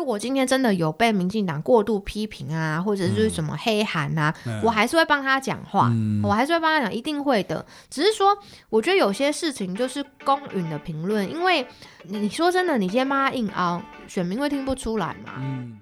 如果今天真的有被民进党过度批评啊，或者是什么黑韩啊，嗯我还是会帮他讲话，我还是会帮他讲，一定会的。只是说，我觉得有些事情就是公允的评论，因为你你说真的，你今天帮他硬凹，选民会听不出来嘛。嗯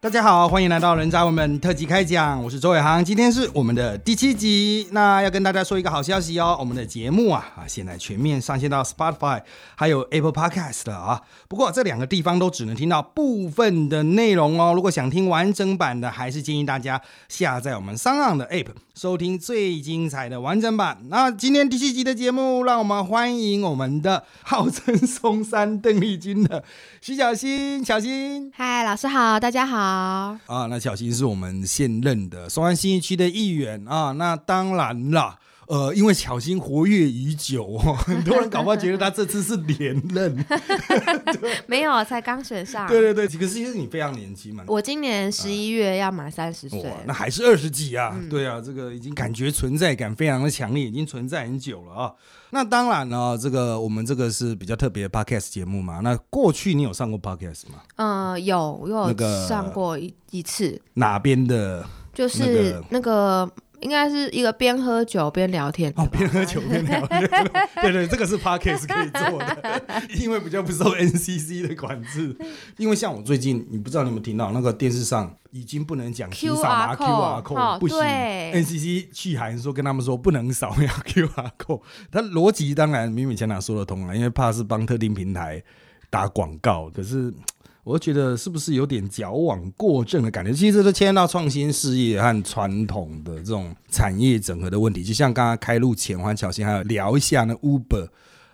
大家好，欢迎来到人渣文本特辑开讲，我是周伟航，今天是我们的第七集。那要跟大家说一个好消息哦，我们的节目啊啊现在全面上线到 Spotify 还有 Apple Podcast 了啊。不过这两个地方都只能听到部分的内容哦。如果想听完整版的，还是建议大家下载我们商浪的 App，收听最精彩的完整版。那今天第七集的节目，让我们欢迎我们的号称松山邓丽君的徐小新，小新。嗨，老师好，大家好。啊，那小新是我们现任的松安新一区的议员啊。那当然啦，呃，因为小新活跃已久哦，很多人搞不好觉得他这次是连任。没有，才刚选上。对对对，可是其实你非常年轻嘛。我今年十一月要满三十岁哇，，那还是二十几啊？嗯对啊，这个已经感觉存在感非常的强烈，已经存在很久了啊。那当然了，这个我们这个是比较特别的 podcast 节目嘛。那过去你有上过 podcast 吗？嗯、有我有上过一一次，哪边的？就是那个那个应该是一个边喝酒边聊天哦，吧边喝酒边聊天，对对，这个是 podcast 可以做的，因为比较不受 NCC 的管制。因为像我最近，你不知道你有没有听到那个电视上已经不能讲请扫码 QR QR code，code 不行，NCC 去函说跟他们说不能扫描 QR code。它逻辑当然勉勉强强说得通了，因为怕是帮特定平台打广告，可是。我觉得是不是有点矫枉过正的感觉？其实这都牵到创新事业和传统的这种产业整合的问题。就像刚刚开路前，黄巧心还有聊一下那 Uber，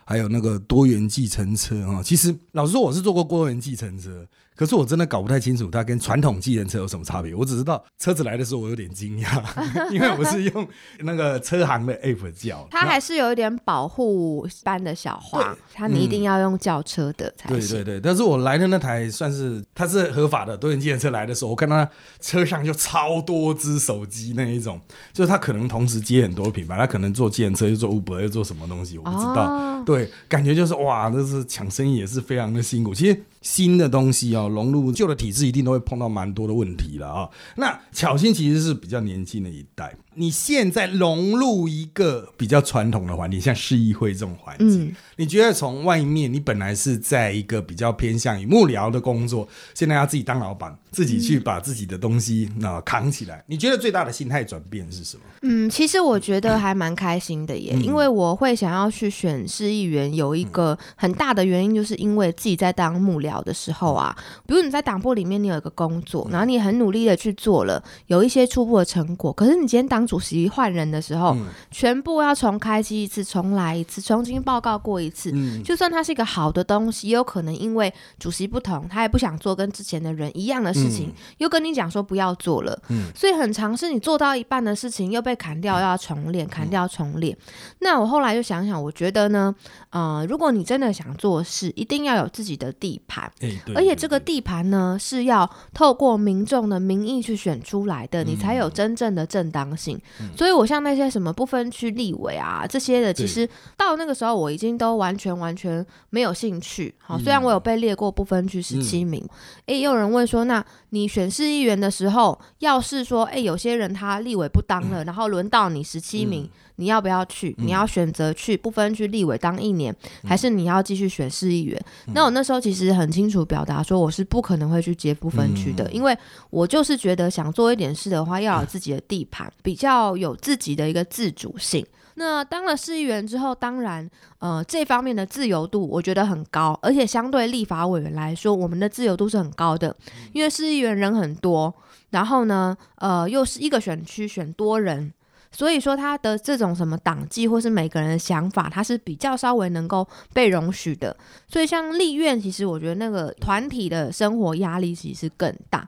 还有那个多元计程车哈。其实老实说，我是做过多元计程车，可是我真的搞不太清楚它跟传统计程车有什么差别。我只知道车子来的时候我有点惊讶，因为我是用那个车行的 app 叫。它还是有一点保护般的小话，它你一定要用轿车的才行。对对对，但是我来的那台算是它是合法的多人计程车来的时候，我看到它车上就超多只手机那一种，就是它可能同时接很多品牌，它可能做计程车又做 Uber 又做什么东西，我不知道。哦对，感觉就是哇，这是抢生意也是非常的辛苦。其实新的东西哦，融入旧的体制，一定都会碰到蛮多的问题了啊、那巧心其实是比较年轻的一代，你现在融入一个比较传统的环境，像市议会这种环境，嗯。你觉得从外面，你本来是在一个比较偏向于幕僚的工作，现在要自己当老板，自己去把自己的东西那、扛起来，你觉得最大的心态转变是什么？嗯，其实我觉得还蛮开心的耶，嗯。因为我会想要去选市议员，有一个很大的原因，就是因为自己在当幕僚的时候啊，比如你在党部里面，你有一个工作，然后你很努力的去做了，有一些初步的成果，可是你今天当主席换人的时候，嗯。全部要重开机一次，重来一次，重新报告过一次。嗯，就算它是一个好的东西，也有可能因为主席不同，他也不想做跟之前的人一样的事情，又跟你讲说不要做了，嗯。所以很尝试你做到一半的事情又被砍掉，要重练，砍掉重练。那我后来就想想，我觉得呢，呃，如果你真的想做事，一定要有自己的地盘，而且这个地盘呢是要透过民众的民意去选出来的，你才有真正的正当性。所以我像那些什么不分区立委啊这些的，其实到那个时候我已经都完全完全没有兴趣。好，虽然我有被列过不分区十七名，诶，也有人问说，那你选市议员的时候，要是说，诶，有些人他立委不当了，然后轮到你十七名。你要不要去？你要选择去不分区立委当一年，还是你要继续选市议员？那我那时候其实很清楚表达说，我是不可能会去接不分区的，因为我就是觉得想做一点事的话，要有自己的地盘，比较有自己的一个自主性。那当了市议员之后，当然，呃，这方面的自由度我觉得很高，而且相对立法委员来说，我们的自由度是很高的，因为市议员人很多，然后呢，呃，又是一个选区选多人。所以说他的这种什么党纪或是每个人的想法，他是比较稍微能够被容许的。所以像立院，其实我觉得那个团体的生活压力其实更大。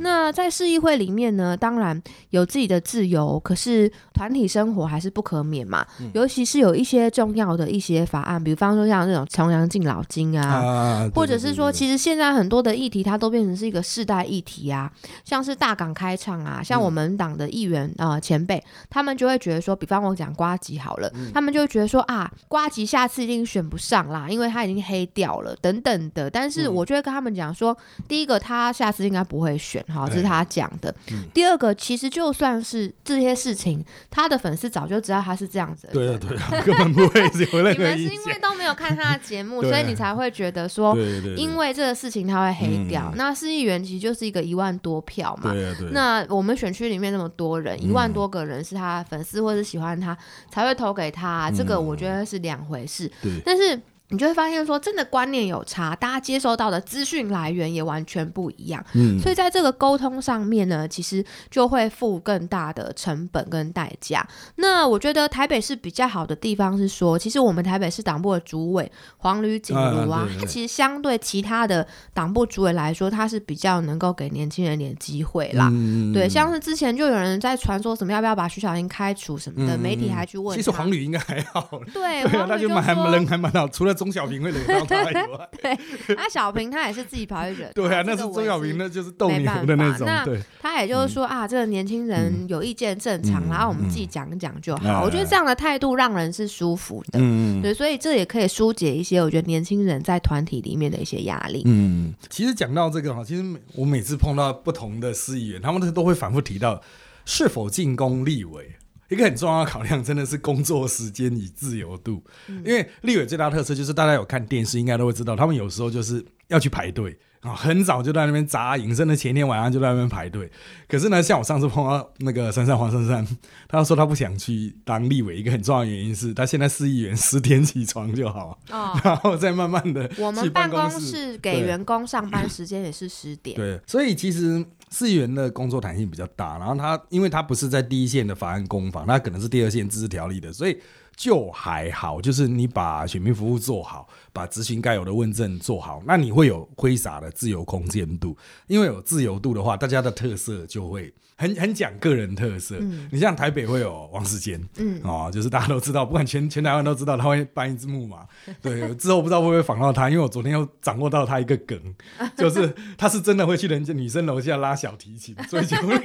那在市议会里面呢，当然有自己的自由，可是团体生活还是不可免嘛。尤其是有一些重要的一些法案，比方说像那种重阳敬老金啊，啊，或者是说，其实现在很多的议题，它都变成是一个世代议题啊，像是大港开唱啊，像我们党的议员啊、呃前辈，他们就会觉得说，比方我讲瓜吉好了，他们就会觉得说啊，瓜吉下次一定选不上啦，因为他已经黑掉了等等的。但是我就会跟他们讲说，第一个他下次应该不会选哈，这是他讲的。第二个，其实就算是这些事情，他的粉丝早就知道他是这样子。对啊，对啊，根本不会有 任何你们是因为都没有看他的节目，所以你才会觉得说，因为这个事情他会黑掉。那市议员其实就是一个一万多票嘛。对对。那我们选区里面那么多人，一万多个人是他粉丝或者喜欢他才会投给他，这个我觉得是两回事。对。但是。你就会发现说，真的观念有差，大家接收到的资讯来源也完全不一样。嗯，所以在这个沟通上面呢，其实就会付更大的成本跟代价。那我觉得台北市比较好的地方是说，其实我们台北市党部的主委黄吕锦如啊，他其实相对其他的党部主委来说，他是比较能够给年轻人点机会啦。对，像是之前就有人在传说什么要不要把徐小英开除什么的，媒体还去问。其实黄旅应该还好。对，他就蛮人还蛮好，除了。钟小平会惹到他以外，对，那小平他也是自己跑去惹。对啊，那是钟小平，那就是斗牛的那种。那他也就是说啊，这个年轻人有意见正常，然后我们自己讲一讲就好。我觉得这样的态度让人是舒服的。嗯对，所以这也可以疏解一些我觉得年轻人在团体里面的一些压力。嗯，其实讲到这个哈，其实我每次碰到不同的司议员，他们都都会反复提到是否进攻立委。一个很重要的考量真的是工作时间与自由度，因为立委最大特色就是大家有看电视应该都会知道，他们有时候就是要去排队。啊，很早就在那边扎营，甚至前天晚上就在那边排队。可是呢，像我上次碰到那个珊珊黄珊珊，他说他不想去当立委，一个很重要的原因是他现在市议员十点起床就好，然后再慢慢的。我们办公室给员工上班 时间也是十点。对，所以其实市议员的工作弹性比较大，然后他因为他不是在第一线的法案攻防，他可能是第二线自治条例的，所以。就还好，就是你把选民服务做好，把执行该有的问政做好，那你会有挥洒的自由空间度。因为有自由度的话，大家的特色就会很很讲个人特色。你像台北会有王世坚，嗯，哦，就是大家都知道，不管全全台湾都知道他会搬一只木马。对，之后不知道会不会访到他，因为我昨天又掌握到他一个梗，就是他是真的会去人家女生楼下拉小提琴，所以就会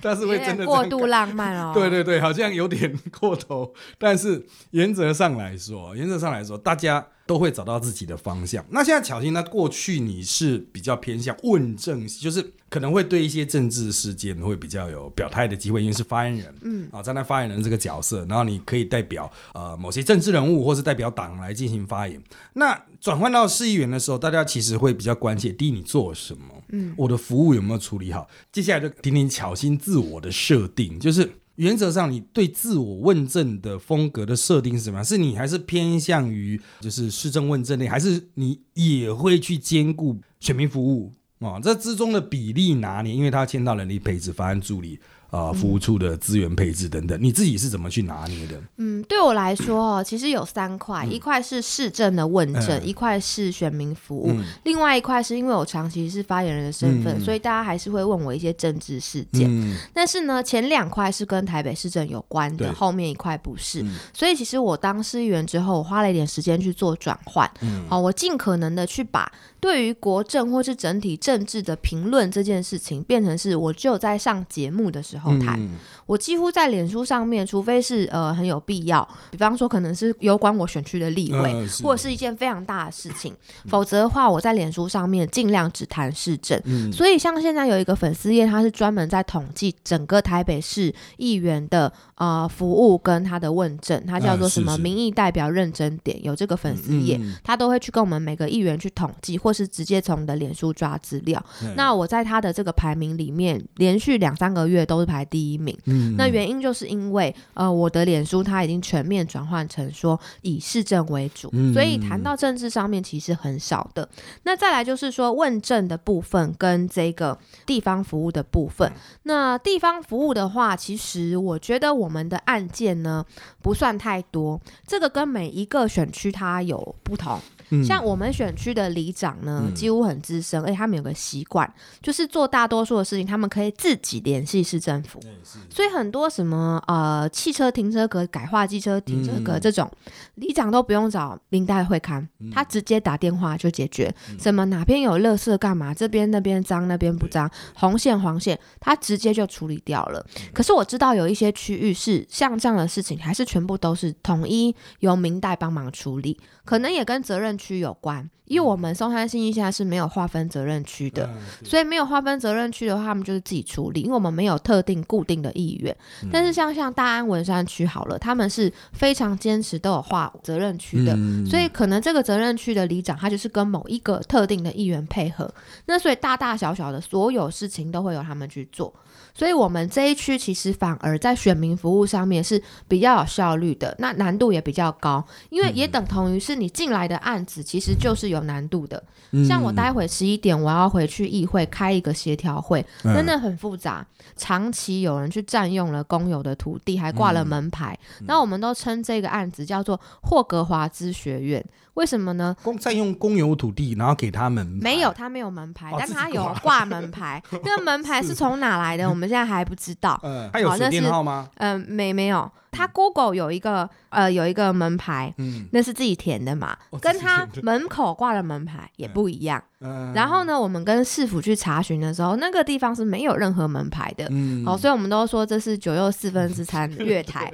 但 是会真的过度浪漫哦。对对对，好像有点过头，但是。原则上来说，原则上来说，大家都会找到自己的方向。那现在巧心，那过去你是比较偏向问政，就是可能会对一些政治事件会比较有表态的机会，因为是发言人，嗯啊，站在那发言人这个角色，然后你可以代表呃某些政治人物，或是代表党来进行发言。那转换到市议员的时候，大家其实会比较关切，第一，你做什么？嗯，我的服务有没有处理好？接下来就听听巧心自我的设定，就是。原则上，你对自我问政的风格的设定是什么？是你还是偏向于就是市政问政类，还是你也会去兼顾选民服务啊？这之中的比例拿捏，因为他签到人力配置、方案助理。啊，服务处的资源配置等等，你自己是怎么去拿捏的？嗯，对我来说哦，其实有三块，一块是市政的问政，一块是选民服务，另外一块是因为我长期是发言人的身份，所以大家还是会问我一些政治事件。但是呢，前两块是跟台北市政有关的，后面一块不是。所以其实我当市议员之后，我花了一点时间去做转换。好，我尽可能的去把对于国政或是整体政治的评论这件事情，变成是我只有在上节目的时候。后台，我几乎在脸书上面，除非是呃很有必要，比方说可能是有关我选区的立委，或者是一件非常大的事情，否则的话，我在脸书上面尽量只谈市政。所以像现在有一个粉丝页，它是专门在统计整个台北市议员的呃服务跟他的问政，他叫做什么民意代表认真点，有这个粉丝页，他都会去跟我们每个议员去统计，或是直接从你的脸书抓资料。那我在他的这个排名里面，连续两三个月都是。排第一名，那原因就是因为呃，我的脸书它已经全面转换成说以市政为主，所以谈到政治上面其实很少的。那再来就是说问政的部分跟这个地方服务的部分。那地方服务的话，其实我觉得我们的案件呢不算太多，这个跟每一个选区它有不同。嗯像我们选区的里长呢，嗯几乎很资深，而且他们有个习惯，就是做大多数的事情，他们可以自己联系市政府。所以很多什么呃汽车停车格改划机车停车格嗯这种，里长都不用找明代会刊，他直接打电话就解决。嗯什么哪边有垃圾干嘛，这边那边脏那边不脏，红线黄线，他直接就处理掉了。嗯可是我知道有一些区域是像这样的事情，还是全部都是统一由明代帮忙处理，可能也跟责任区有关。因为我们松山信义现在是没有划分责任区的，嗯所以没有划分责任区的话，他们就是自己处理，因为我们没有特定固定的议员。嗯但是像像大安文山区好了，他们是非常坚持都有划责任区的，嗯所以可能这个责任区的里长他就是跟某一个特定的议员配合，那所以大大小小的所有事情都会由他们去做。所以我们这一区其实反而在选民服务上面是比较有效率的，那难度也比较高，因为也等同于是你进来的案子其实就是有难度的。嗯像我待会十一点我要回去议会开一个协调会，嗯真的很复杂，长期有人去占用了公有的土地，还挂了门牌，那我们都称这个案子叫做霍格华兹学院。为什么呢？公占用公有土地，然后给他们没有，他没有门牌，哦但他有挂挂门牌。那个门牌是从哪来的？我们现在还不知道。嗯，他有那是电号吗？嗯、没没有，他 Google 有一个呃有一个门牌，嗯，那是自己填的嘛，哦跟他门口挂的门牌也不一样。嗯然后呢，我们跟市府去查询的时候，那个地方是没有任何门牌的。嗯。好，所以我们都说这是九又四分之三 月台，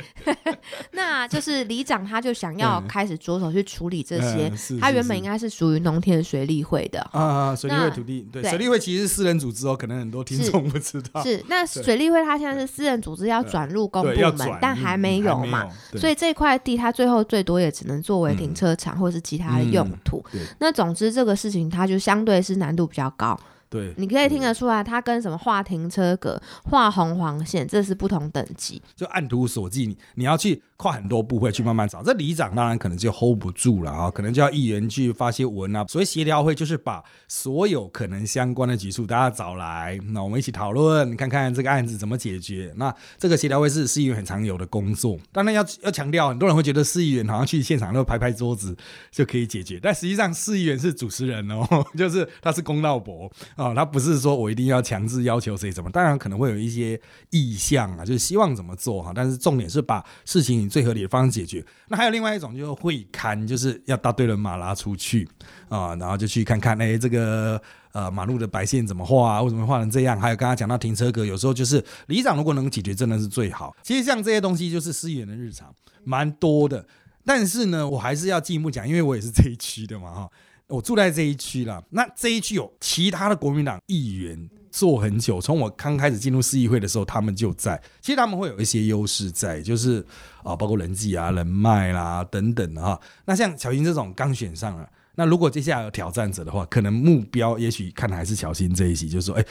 那就是里长他就想要嗯开始着手去处理这些他原本应该是属于农田水利会的，啊，水利会土地，对，对。水利会其实是私人组织哦，可能很多听众不知道，是那水利会他现在是私人组织要转入公，部门，，但还嗯没有嘛，，对。所以这块地他最后最多也只能作为停车场或是其他的用嗯途。那总之这个事情他就相相对是难度比较高，对，你可以听得出来，它跟什么画停车格、画红黄线，这是不同等级。就按图索骥，你你要去跨很多部会去慢慢找。这里长当然可能就 hold 不住了啊，可能就要议员去发些文啊。所以协调会就是把所有可能相关的局处大家找来，那我们一起讨论，看看这个案子怎么解决。那这个协调会是市议员很常有的工作，当然要要强调，很多人会觉得市议员好像去现场就拍拍桌子就可以解决，但实际上市议员是主持人哦，就是他是公道伯哦，他不是说我一定要强制要求谁怎么，当然可能会有一些意向啊，就是希望怎么做哈，但是重点是把事情以最合理的方式解决。那还有另外一种就是会刊，就是要搭对人马拉出去啊，然后就去看看，哎，这个。呃，马路的白线怎么画啊？为什么画成这样？还有刚刚讲到停车格，有时候就是里长如果能解决，真的是最好。其实像这些东西，就是司议员的日常，蛮多的。但是呢，我还是要进一步讲，因为我也是这一区的嘛，哈，我住在这一区啦。那这一区有其他的国民党议员做很久，从我刚开始进入市议会的时候，他们就在。其实他们会有一些优势在，就是啊，包括人际啊、人脉啦等等的哈。那像小新这种刚选上了，那如果接下来有挑战者的话，可能目标也许看的还是小新这一席，就是说，哎、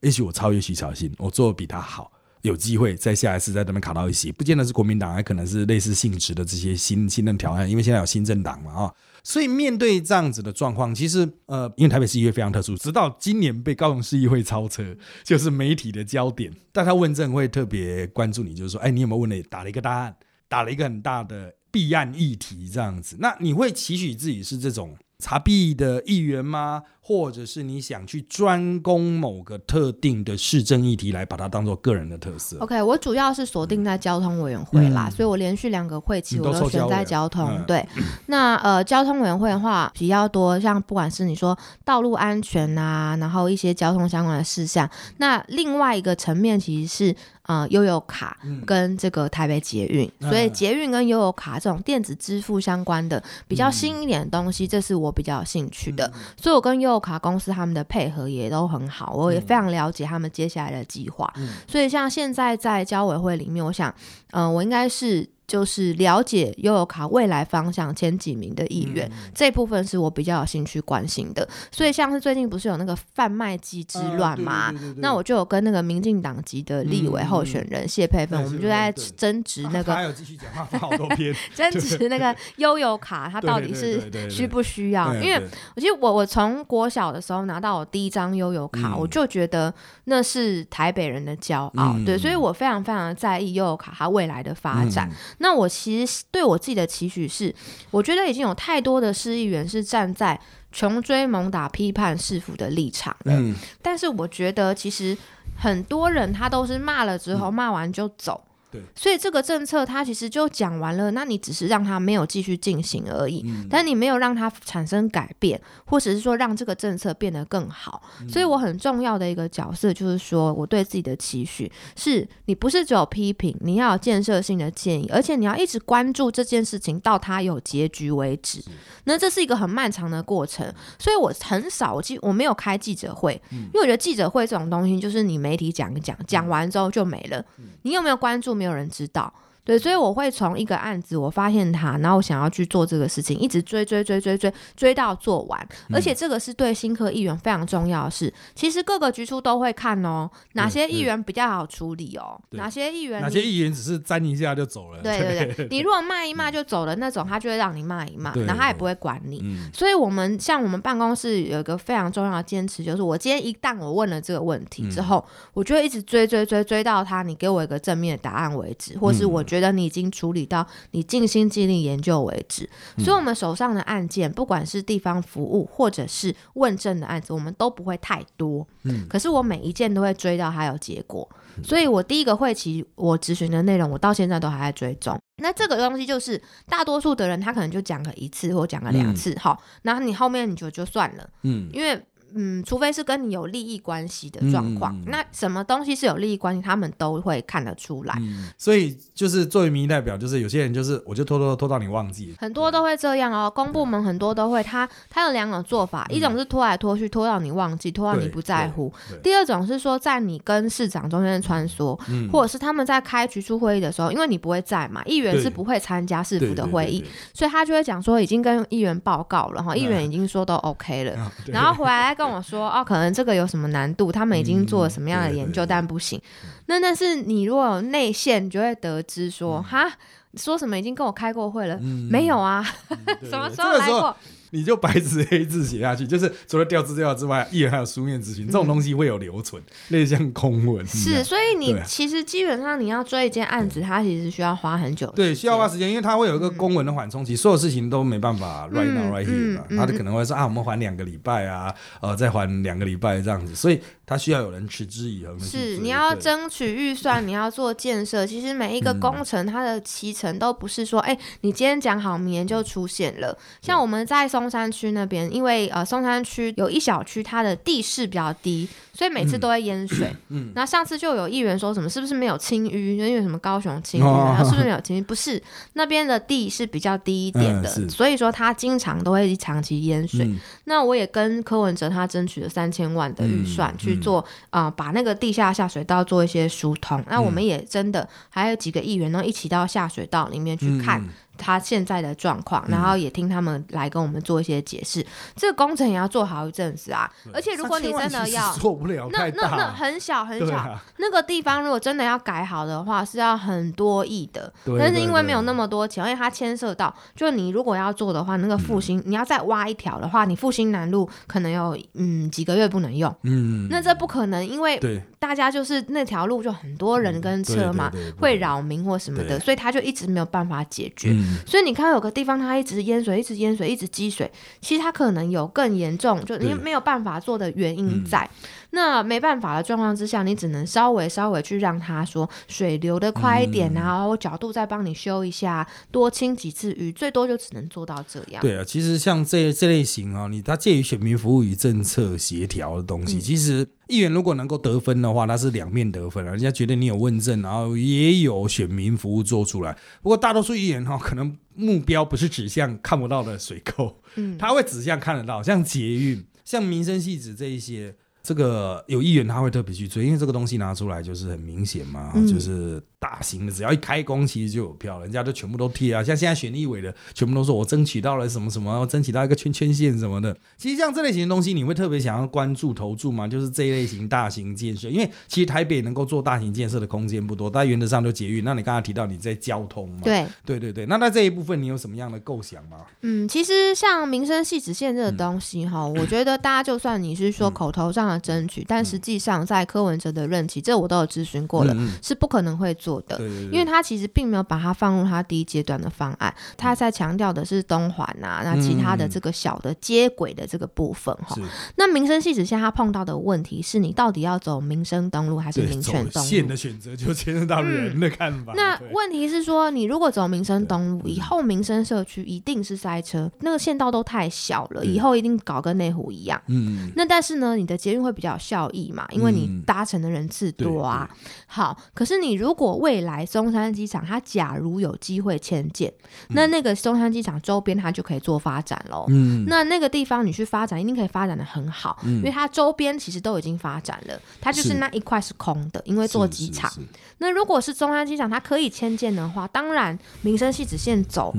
也许我超越徐小新，我做的比他好。有机会在下一次在那边卡到一席，不见得是国民党，还可能是类似性质的这些新新任挑战，因为现在有新政党嘛啊，所以面对这样子的状况，其实呃，因为台北市议会非常特殊，直到今年被高雄市议会超车，就是媒体的焦点，但他问政会特别关注你，就是说，哎，你有没有问了打了一个大案，打了一个很大的弊案议题这样子，那你会期许自己是这种查弊的议员吗？或者是你想去专攻某个特定的市政议题来把它当做个人的特色？OK，我主要是锁定在交通委员会啦，嗯。所以我连续两个会期我都选在交通。嗯。对，那呃，交通委员会的话比较多，像不管是你说道路安全啊，然后一些交通相关的事项，那另外一个层面其实是呃悠游卡跟这个台北捷运，嗯。所以捷运跟悠游卡这种电子支付相关的比较新一点的东西，这是我比较有兴趣的，所以我跟悠游卡公司他们的配合也都很好，我也非常了解他们接下来的计划。所以像现在在交委会里面，我想，嗯、我应该是。就是了解悠游卡未来方向前几名的意愿，这部分是我比较有兴趣关心的。所以像是最近不是有那个贩卖机之乱嘛，啊对对对对对那我就有跟那个民进党籍的立委候选人谢佩芬，对我们就在争执那个啊他还有继续讲话，好多篇，争执那个悠游卡，它到底是需不需要？因为我记得我我从国小的时候拿到我第一张悠游卡，嗯。我就觉得那是台北人的骄傲，嗯。对，所以我非常非常在意悠游卡它未来的发展。嗯那我其实对我自己的期许是，我觉得已经有太多的市议员是站在穷追猛打、批判市府的立场了。嗯，但是我觉得其实很多人他都是骂了之后，骂完就走。对，所以这个政策它其实就讲完了，那你只是让它没有继续进行而已，嗯。但你没有让它产生改变，或者是说让这个政策变得更好。嗯。所以我很重要的一个角色就是说，我对自己的期许是，你不是只有批评，你要有建设性的建议，而且你要一直关注这件事情到它有结局为止。那这是一个很漫长的过程，所以我很少，我记我没有开记者会，因为我觉得记者会这种东西就是你媒体讲一讲，讲完之后就没了，你有没有关注，没有人知道。对，所以我会从一个案子，我发现他，然后我想要去做这个事情，一直追追追追追追到做完。而且这个是对新科议员非常重要的事。其实各个局处都会看哦，哪些议员比较好处理哦，哪些议员哪些议员只是沾一下就走了？对对对，你如果骂一骂就走了那种，他就会让你骂一骂，对然后他也不会管你。嗯，所以，我们像我们办公室有一个非常重要的坚持，就是我今天一旦我问了这个问题之后，我就会一直追追追追到他，你给我一个正面的答案为止，或是我觉得你已经处理到你尽心尽力研究为止。所以，我们手上的案件，不管是地方服务或者是问政的案子，我们都不会太多。嗯，可是我每一件都会追到它有结果。所以我第一个会期我咨询的内容，我到现在都还在追踪。那这个东西就是大多数的人他可能就讲个一次或讲个两次，好，然后你后面你就就算了，嗯，因为嗯，除非是跟你有利益关系的状况，那什么东西是有利益关系，他们都会看得出来。所以就是作为民意代表，就是有些人就是我就拖拖拖到你忘记，很多都会这样哦，公部门很多都会，他他有两种做法，一种是拖来拖去，拖到你忘记，拖到你不在乎；第二种是说在你跟市长中间穿梭，嗯。或者是他们在开局处会议的时候，因为你不会在嘛，议员是不会参加市府的会议，所以他就会讲说已经跟议员报告了哈，议员嗯。已经说都 OK 了。啊然后回来跟我说，哦，可能这个有什么难度，他们已经做了什么样的研究，但不行。那但是你如果有内线，你就会得知说，哈，说什么已经跟我开过会了，嗯。没有啊，对 什么时候来过？你就白纸黑字写下去，就是除了调资料之外，艺人还有书面咨询，这种东西会有留存，类似像公文是，所以你其实基本上你要追一件案子，它其实需要花很久对，需要花时间，因为它会有一个公文的缓冲期，所有事情都没办法 right now 嗯 right here 嘛。嗯他就可能会说啊，我们还两个礼拜啊，呃，再还两个礼拜这样子，所以他需要有人持之以恒是，你要争取预算，你要做建设。其实每一个工程，它的期程都不是说，哎、你今天讲好，明年就出现了。像我们在松山区那边，因为呃松山区有一小区，它的地势比较低，所以每次都会淹水。嗯那上次就有议员说什么，是不是没有清淤？因为什么高雄清淤，哦然后是不是没有清淤？不是，那边的地是比较低一点的，嗯所以说它经常都会长期淹水。嗯那我也跟柯文哲他争取了三千万的预算嗯去做啊、呃把那个地下下水道做一些疏通。那我们也真的还有几个议员呢，一起到下水道里面去看嗯他现在的状况，然后也听他们来跟我们做一些解释。这个工程也要做好一阵子啊，而且如果你3000万其实真的要。做不了那那那很小很小，啊，那个地方如果真的要改好的话，是要很多亿的。但是因为没有那么多钱，而且它牵涉到，就你如果要做的话，那个复兴、你要再挖一条的话，你复兴南路可能有嗯几个月不能用。嗯，那这不可能，因为大家就是那条路就很多人跟车嘛，对对对对会扰民或什么的，所以他就一直没有办法解决。嗯。所以你看有个地方它一直淹水，一直淹水，一直积水，其实它可能有更严重，就你没有办法做的原因嗯。在。那没办法的状况之下，你只能稍微稍微去让它说水流的快一点啊，然后角度再帮你修一下，多清几次鱼，最多就只能做到这样。对啊，其实像这这类型啊，你它介于选民服务与政策协调的东西，嗯。其实议员如果能够得分的话，他是两面得分啊，人家觉得你有问政，然后也有选民服务做出来。不过大多数议员哈、可能目标不是指向看不到的水沟，嗯，他会指向看得到，像捷运、像民生系子这一些。这个有议员他会特别去追，因为这个东西拿出来就是很明显嘛，嗯就是大型的，只要一开工其实就有票，人家就全部都贴啊。像现在选立委的，全部都说我争取到了什么什么，争取到一个圈圈线什么的。其实像这类型的东西，你会特别想要关注投注吗？就是这一类型大型建设，因为其实台北能够做大型建设的空间不多，但原则上都捷运。那你刚才提到你在交通嘛，对，对对对，那在这一部分你有什么样的构想吗？嗯，其实像民生系指线这个东西哈、我觉得大家就算你是说口头上的争取，但实际上在柯文哲的任期，这我都有咨询过了，是不可能会做的。因为他其实并没有把它放入他第一阶段的方案，他在强调的是东环啊，那其他的这个小的接轨的这个部分哈。是那民生系指现在他碰到的问题是你到底要走民生东路还是民权东路？线的选择就牵涉到人的看法。那问题是说，你如果走民生东路，以后民生社区一定是塞车，那个线道都太小了，以后一定搞跟内湖一样。嗯，那但是呢，你的捷运会比较有效益嘛，因为你嗯搭乘的人次多啊。好，可是你如果未来中山机场它假如有机会迁建，那那个中山机场周边它就可以做发展喽。嗯那那个地方你去发展，一定可以发展的很好，嗯因为它周边其实都已经发展了，它就是是那一块是空的，因为做机场。那如果是中山机场，它可以迁建的话，当然民生系只限走。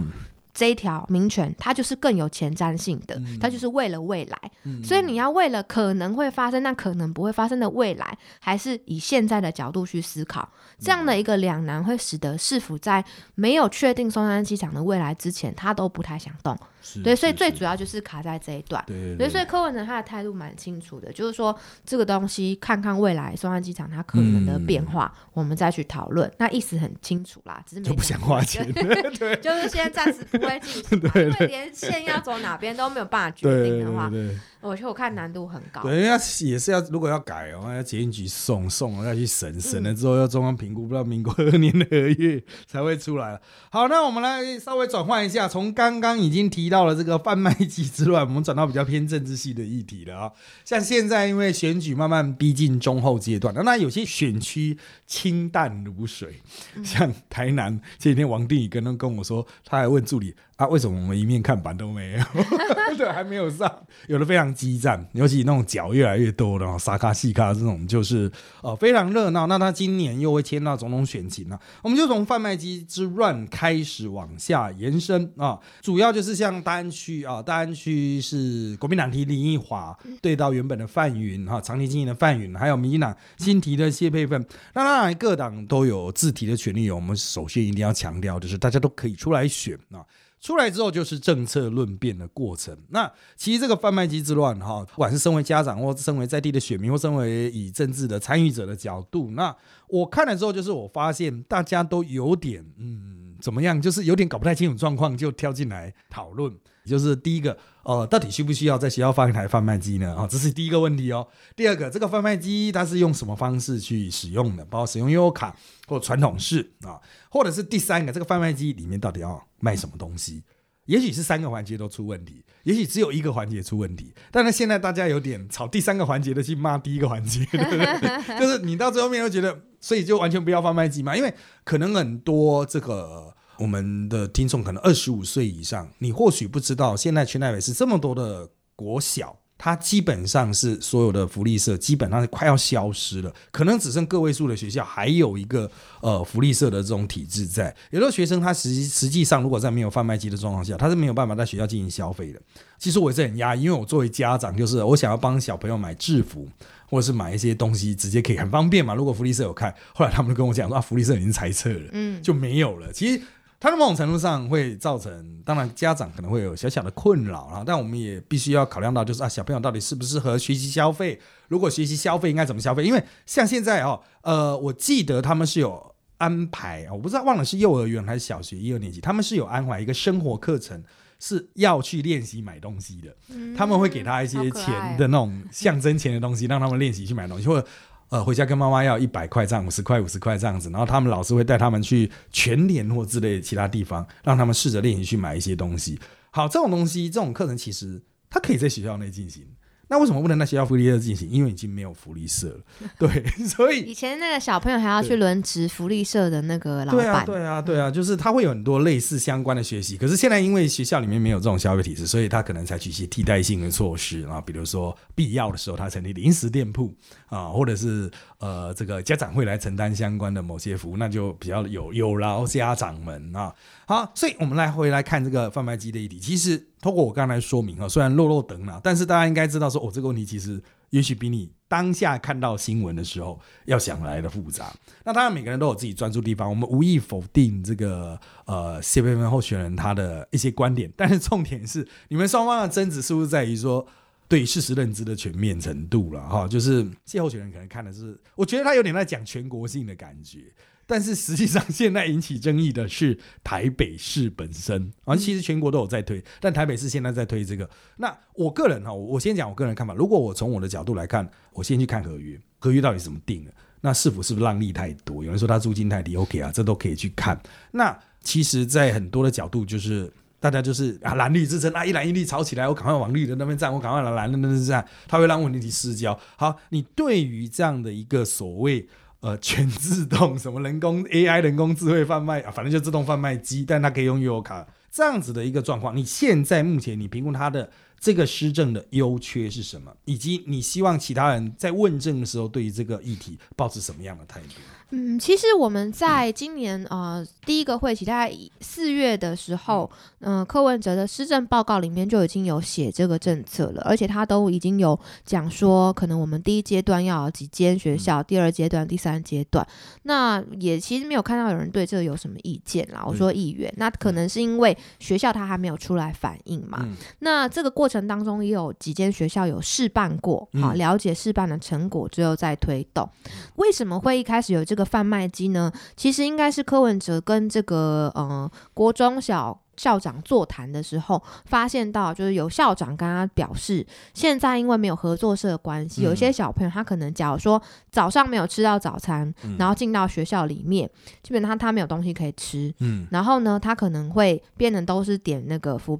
嗯这一条民权，它就是更有前瞻性的，嗯。它就是为了未来，所以你要为了可能会发生但可能不会发生的未来，还是以现在的角度去思考，这样的一个两难，会使得市府在没有确定松山机场的未来之前，他都不太想动。是对，所以最主要就是卡在这一段。对对，所以柯文哲他的态度蛮清楚的，就是说这个东西看看未来松山机场它可能的变化，我们再去讨论。那意思很清楚啦，只是没就不想花钱，对就是现在暂时不会进行 嘛，因为连线要走哪边都没有办法决定的话，对我觉得我看难度很高。对，因为要也是要如果要改哦，要捷运局送送了要去审，审嗯了之后要中央评估，不知道民国二年何月才会出来了。好，那我们来稍微转换一下，从刚刚已经提到了这个贩卖机之乱，我们转到比较偏政治系的议题了啊、像现在因为选举慢慢逼近中后阶段，那有些选区清淡如水，嗯。像台南这几天王定宇跟他跟我说，他还问助理啊，为什么我们一面看板都没有？对，还没有上，有的非常激战，尤其那种脚越来越多的哦，沙卡西卡这种就是呃非常热闹。那他今年又会牵到总统选情呢、我们就从贩卖机之乱开始往下延伸啊，主要就是像大安区啊，大安区是国民党提林奕华对到原本的范云哈、长期经营的范云，还有民进党新提的谢佩芬，那当然各党都有自提的权利。我们首先一定要强调，就是大家都可以出来选啊。出来之后就是政策论辩的过程。那其实这个贩卖机之乱，哈，不管是身为家长，或身为在地的选民，或身为以政治的参与者的角度，那我看了之后，就是我发现大家都有点，嗯，怎么样，就是有点搞不太清楚状况，就跳进来讨论。就是第一个，呃，到底需不需要在学校放一台贩卖机呢？啊、这是第一个问题哦。第二个，这个贩卖机它是用什么方式去使用的？包括使用优卡或传统式啊，或者是第三个，这个贩卖机里面到底要卖什么东西？也许是三个环节都出问题，也许只有一个环节出问题。但是现在大家有点朝第三个环节的去骂第一个环节，对不对？就是你到最后面又觉得，所以就完全不要贩卖机嘛，因为可能很多这个。我们的听众可能二十五岁以上，你或许不知道，现在全台北是这么多的国小，它基本上是所有的福利社基本上是快要消失了，可能只剩个位数的学校还有一个呃福利社的这种体制在。有的学生他实实际上如果在没有贩卖机的状况下，他是没有办法在学校进行消费的。其实我也是很压抑，因为我作为家长，就是我想要帮小朋友买制服。或者是买一些东西，直接可以很方便嘛。如果福利社有开，后来他们就跟我讲说啊，福利社已经裁撤了，嗯，就没有了。其实它的某种程度上会造成，当然家长可能会有小小的困扰啊，但我们也必须要考量到，就是啊，小朋友到底适不适合学习消费？如果学习消费应该怎么消费？因为像现在哦，呃，我记得他们是有安排，我不知道忘了是幼儿园还是小学一二年级，他们是有安排一个生活课程。是要去练习买东西的，他们会给他一些钱的那种象征钱的东西，让他们练习去买东西，或者呃回家跟妈妈要一百块这样，五十块五十块这样子，然后他们老师会带他们去全联或之类的其他地方，让他们试着练习去买一些东西。好，这种东西这种课程其实它可以在学校内进行。那为什么不能在学校福利社进行？因为已经没有福利社了，对，所以以前那个小朋友还要去轮值福利社的那个老对啊，板，对啊，对啊，就是他会有很多类似相关的学习，可是现在因为学校里面没有这种消费体制，所以他可能采取一些替代性的措施啊，比如说必要的时候他成立临时店铺啊，或者是呃这个家长会来承担相关的某些服务，那就比较有有劳家长们啊。好，所以我们来回来看这个贩卖机的议题，其实通过我刚才说明啊，虽然漏漏等了，但是大家应该知道说，哦，这个问题其实也许比你当下看到新闻的时候要想来的复杂。那当然每个人都有自己专注地方，我们无意否定这个呃谢佩芬候选人他的一些观点，但是重点是你们双方的争执是不是在于说？对事实认知的全面程度了哈。就是谢候选人可能看的是，我觉得他有点在讲全国性的感觉。但是实际上，现在引起争议的是台北市本身啊，其实全国都有在推，但台北市现在在推这个。那我个人哈，我先讲我个人看法。如果我从我的角度来看，我先去看合约，合约到底怎么定的？那是否是不是让利太多？有人说他租金太低，OK 啊，这都可以去看。那其实，在很多的角度，就是大家就是啊蓝绿之争啊，一蓝一绿吵起来，我赶快往绿的那边站，我赶快往蓝的那边站，他会让问题失焦。好，你对于这样的一个所谓。呃，全自动什么人工 AI 人工智慧贩卖啊，反正就自动贩卖机，但它可以用 U 卡这样子的一个状况。你现在目前你评估它的这个施政的优缺是什么，以及你希望其他人在问政的时候对于这个议题保持什么样的态度？嗯，其实我们在今年呃第一个会期，大概四月的时候，嗯，柯文哲的施政报告里面就已经有写这个政策了，而且他都已经有讲说，可能我们第一阶段要几间学校，第二阶段、第三阶段，那也其实没有看到有人对这个有什么意见啦。我说议员，那可能是因为学校他还没有出来反应嘛。那这个过程当中也有几间学校有试办过，好了解试办的成果之后再推动。为什么会一开始有这个？贩卖机呢？其实应该是柯文哲跟这个呃国中小校长座谈的时候，发现到就是有校长跟他表示，现在因为没有合作社的关系，有一些小朋友他可能假如说早上没有吃到早餐，然后进到学校里面，基本上他没有东西可以吃，嗯，然后呢，他可能会变成都是点那个福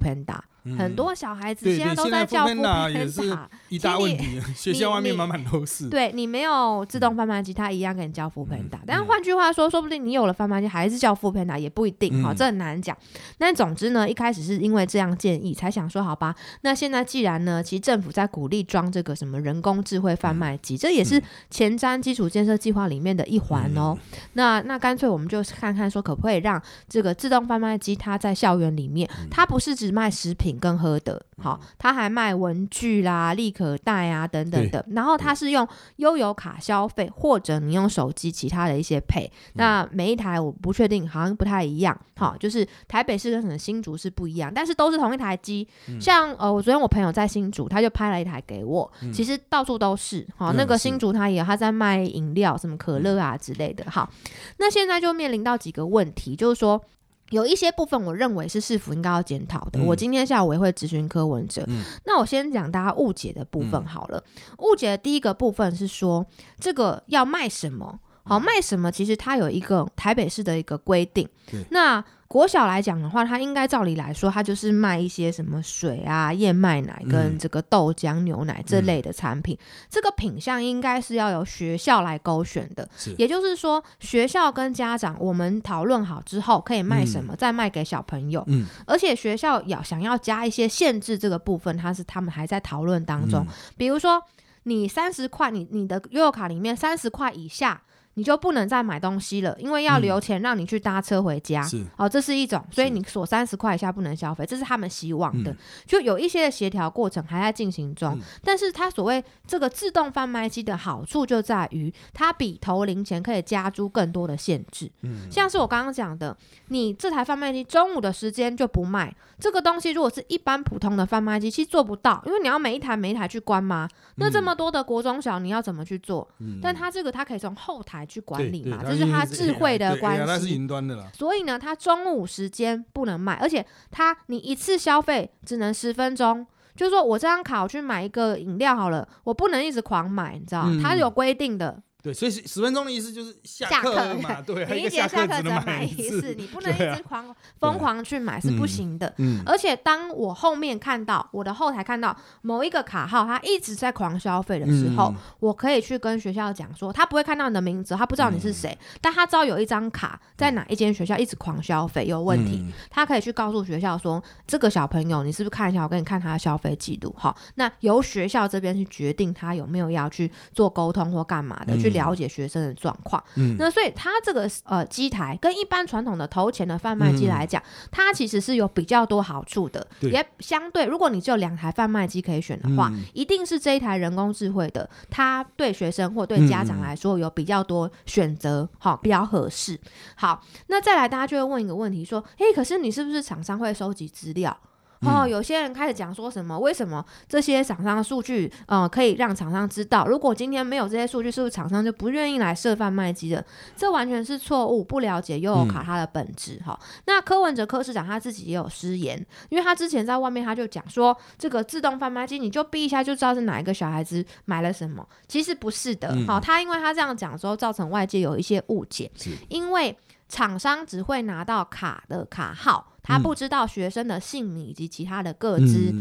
很多小孩子现在都在叫富平也是一大问题。学校外面满满都是。对你没有自动贩卖机，他一样给你叫富平达。但是换句话说，说不定你有了贩卖机，还是叫富平达，也不一定哈，这很难讲。但总之呢，一开始是因为这样建议，才想说好吧。那现在既然呢，其实政府在鼓励装这个什么人工智慧贩卖机，这也是前瞻基础建设计划里面的一环哦。那那干脆我们就看看说，可不可以让这个自动贩卖机它在校园里面，它不是只卖食品。跟喝的，好，他还卖文具啦、立可带啊等等的，然后他是用悠游卡消费，或者你用手机其他的一些配，那每一台我不确定，好像不太一样，好，就是台北市跟可能新竹是不一样，但是都是同一台机，像呃，我昨天我朋友在新竹，他就拍了一台给我，其实到处都是，好，那个新竹他也他在卖饮料，什么可乐啊之类的，好，那现在就面临到几个问题，就是说。有一些部分，我认为是市府应该要检讨的。我今天下午也会咨询柯文哲。那我先讲大家误解的部分好了。误解的第一个部分是说，这个要卖什么？好，卖什么？其实它有一个台北市的一个规定。那国小来讲的话，它应该照理来说，它就是卖一些什么水啊、燕麦奶跟这个豆浆、牛奶这类的产品。这个品相应该是要由学校来勾选的。也就是说，学校跟家长我们讨论好之后，可以卖什么，再卖给小朋友。嗯。而且学校要想要加一些限制，这个部分它是他们还在讨论当中。比如说，你三十块，你你的悠游卡里面三十块以下。你就不能再买东西了，因为要留钱让你去搭车回家。是，哦，这是一种，所以你锁三十块以下不能消费，这是他们希望的。就有一些的协调过程还在进行中，但是它所谓这个自动贩卖机的好处就在于，它比投零钱可以加诸更多的限制。嗯，像是我刚刚讲的，你这台贩卖机中午的时间就不卖这个东西，如果是一般普通的贩卖机，其实做不到，因为你要每一台每一台去关吗？那这么多的国中小，你要怎么去做？但它这个它可以从后台。去管理嘛，这是他智慧的关系。那是云端的啦。所以呢，他中午时间不能卖，而且他你一次消费只能十分钟。就是说我这张卡我去买一个饮料好了，我不能一直狂买，你知道，它有规定的。对，所以十分钟的意思就是下课嘛，对，你一节下课只能买一次，你不 能一直狂疯狂去买是不行的。嗯，而且当我后面看到我的后台看到某一个卡号他一直在狂消费的时候，我可以去跟学校讲说，他不会看到你的名字，他不知道你是谁，但他知道有一张卡在哪一间学校一直狂消费有问题，他可以去告诉学校说，这个小朋友你是不是看一下，我给你看他的消费记录，好，那由学校这边去决定他有没有要去做沟通或干嘛的去。了解学生的状况，嗯，那所以它这个呃机台跟一般传统的投钱的贩卖机来讲，它其实是有比较多好处的，也相对，如果你只有两台贩卖机可以选的话，一定是这一台人工智慧的，它对学生或对家长来说有比较多选择，好，比较合适。好，那再来大家就会问一个问题，说，哎，可是你是不是厂商会收集资料？哦，有些人开始讲说什么？为什么这些厂商的数据，呃，可以让厂商知道？如果今天没有这些数据，是不是厂商就不愿意来设贩卖机了？这完全是错误，不了解悠游卡它的本质哈。那柯文哲柯市长他自己也有失言，因为他之前在外面他就讲说，这个自动贩卖机你就逼一下就知道是哪一个小孩子买了什么，其实不是的。好，他因为他这样讲之后，造成外界有一些误解，因为厂商只会拿到卡的卡号。他不知道学生的姓名以及其他的各资，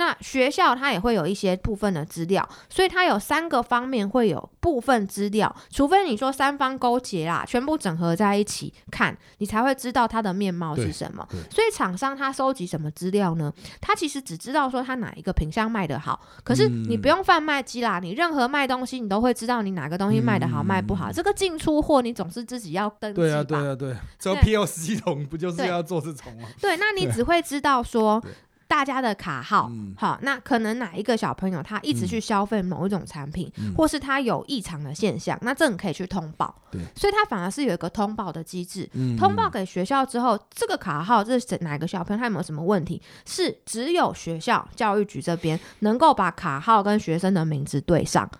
那学校它也会有一些部分的资料，所以它有三个方面会有部分资料，除非你说三方勾结啦，全部整合在一起看，你才会知道它的面貌是什么。所以厂商他收集什么资料呢？他其实只知道说他哪一个品相卖得好，可是你不用贩卖机啦，你任何卖东西你都会知道你哪个东西卖得好卖不好。这个进出货你总是自己要登记吧？对啊，对啊，对，这 POS 系统不就是要做这种吗？对，那你只会知道说。大家的卡号，好，那可能哪一个小朋友他一直去消费某一种产品，或是他有异常的现象，那这你可以去通报。对，所以他反而是有一个通报的机制。通报给学校之后，这个卡号这是哪个小朋友他有没有什么问题？是只有学校教育局这边能够把卡号跟学生的名字对上。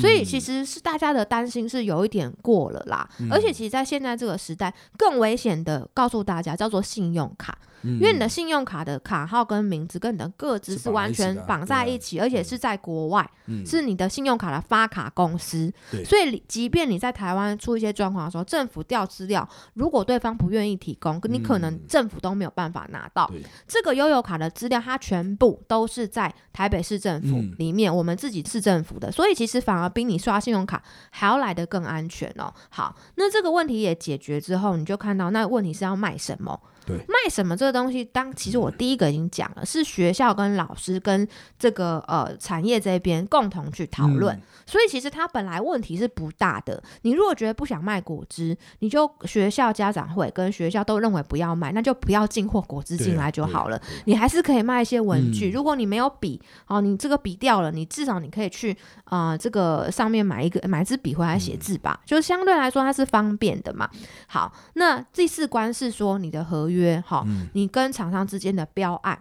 所以其实是大家的担心是有一点过了啦。而且其实，在现在这个时代，更危险的告诉大家叫做信用卡。因为你的信用卡的卡号跟名字跟你的个资是完全绑在一起，而且是在国外，是你的信用卡的发卡公司。所以，即便你在台湾出一些状况的时候，政府调资料，如果对方不愿意提供，你可能政府都没有办法拿到这个悠游卡的资料。它全部都是在台北市政府里面，我们自己市政府的，所以其实反而比你刷信用卡还要来得更安全哦。好，那这个问题也解决之后，你就看到那问题是要卖什么。卖什么这个东西？当其实我第一个已经讲了，是学校跟老师跟这个呃产业这边共同去讨论。所以其实它本来问题是不大的。你如果觉得不想卖果汁，你就学校家长会跟学校都认为不要卖，那就不要进货果汁进来就好了。你还是可以卖一些文具。如果你没有笔，哦，你这个笔掉了，你至少你可以去啊这个上面买一个买支笔回来写字吧，就相对来说它是方便的嘛。好，那第四关是说你的合约，哈，你跟厂商之间的标案，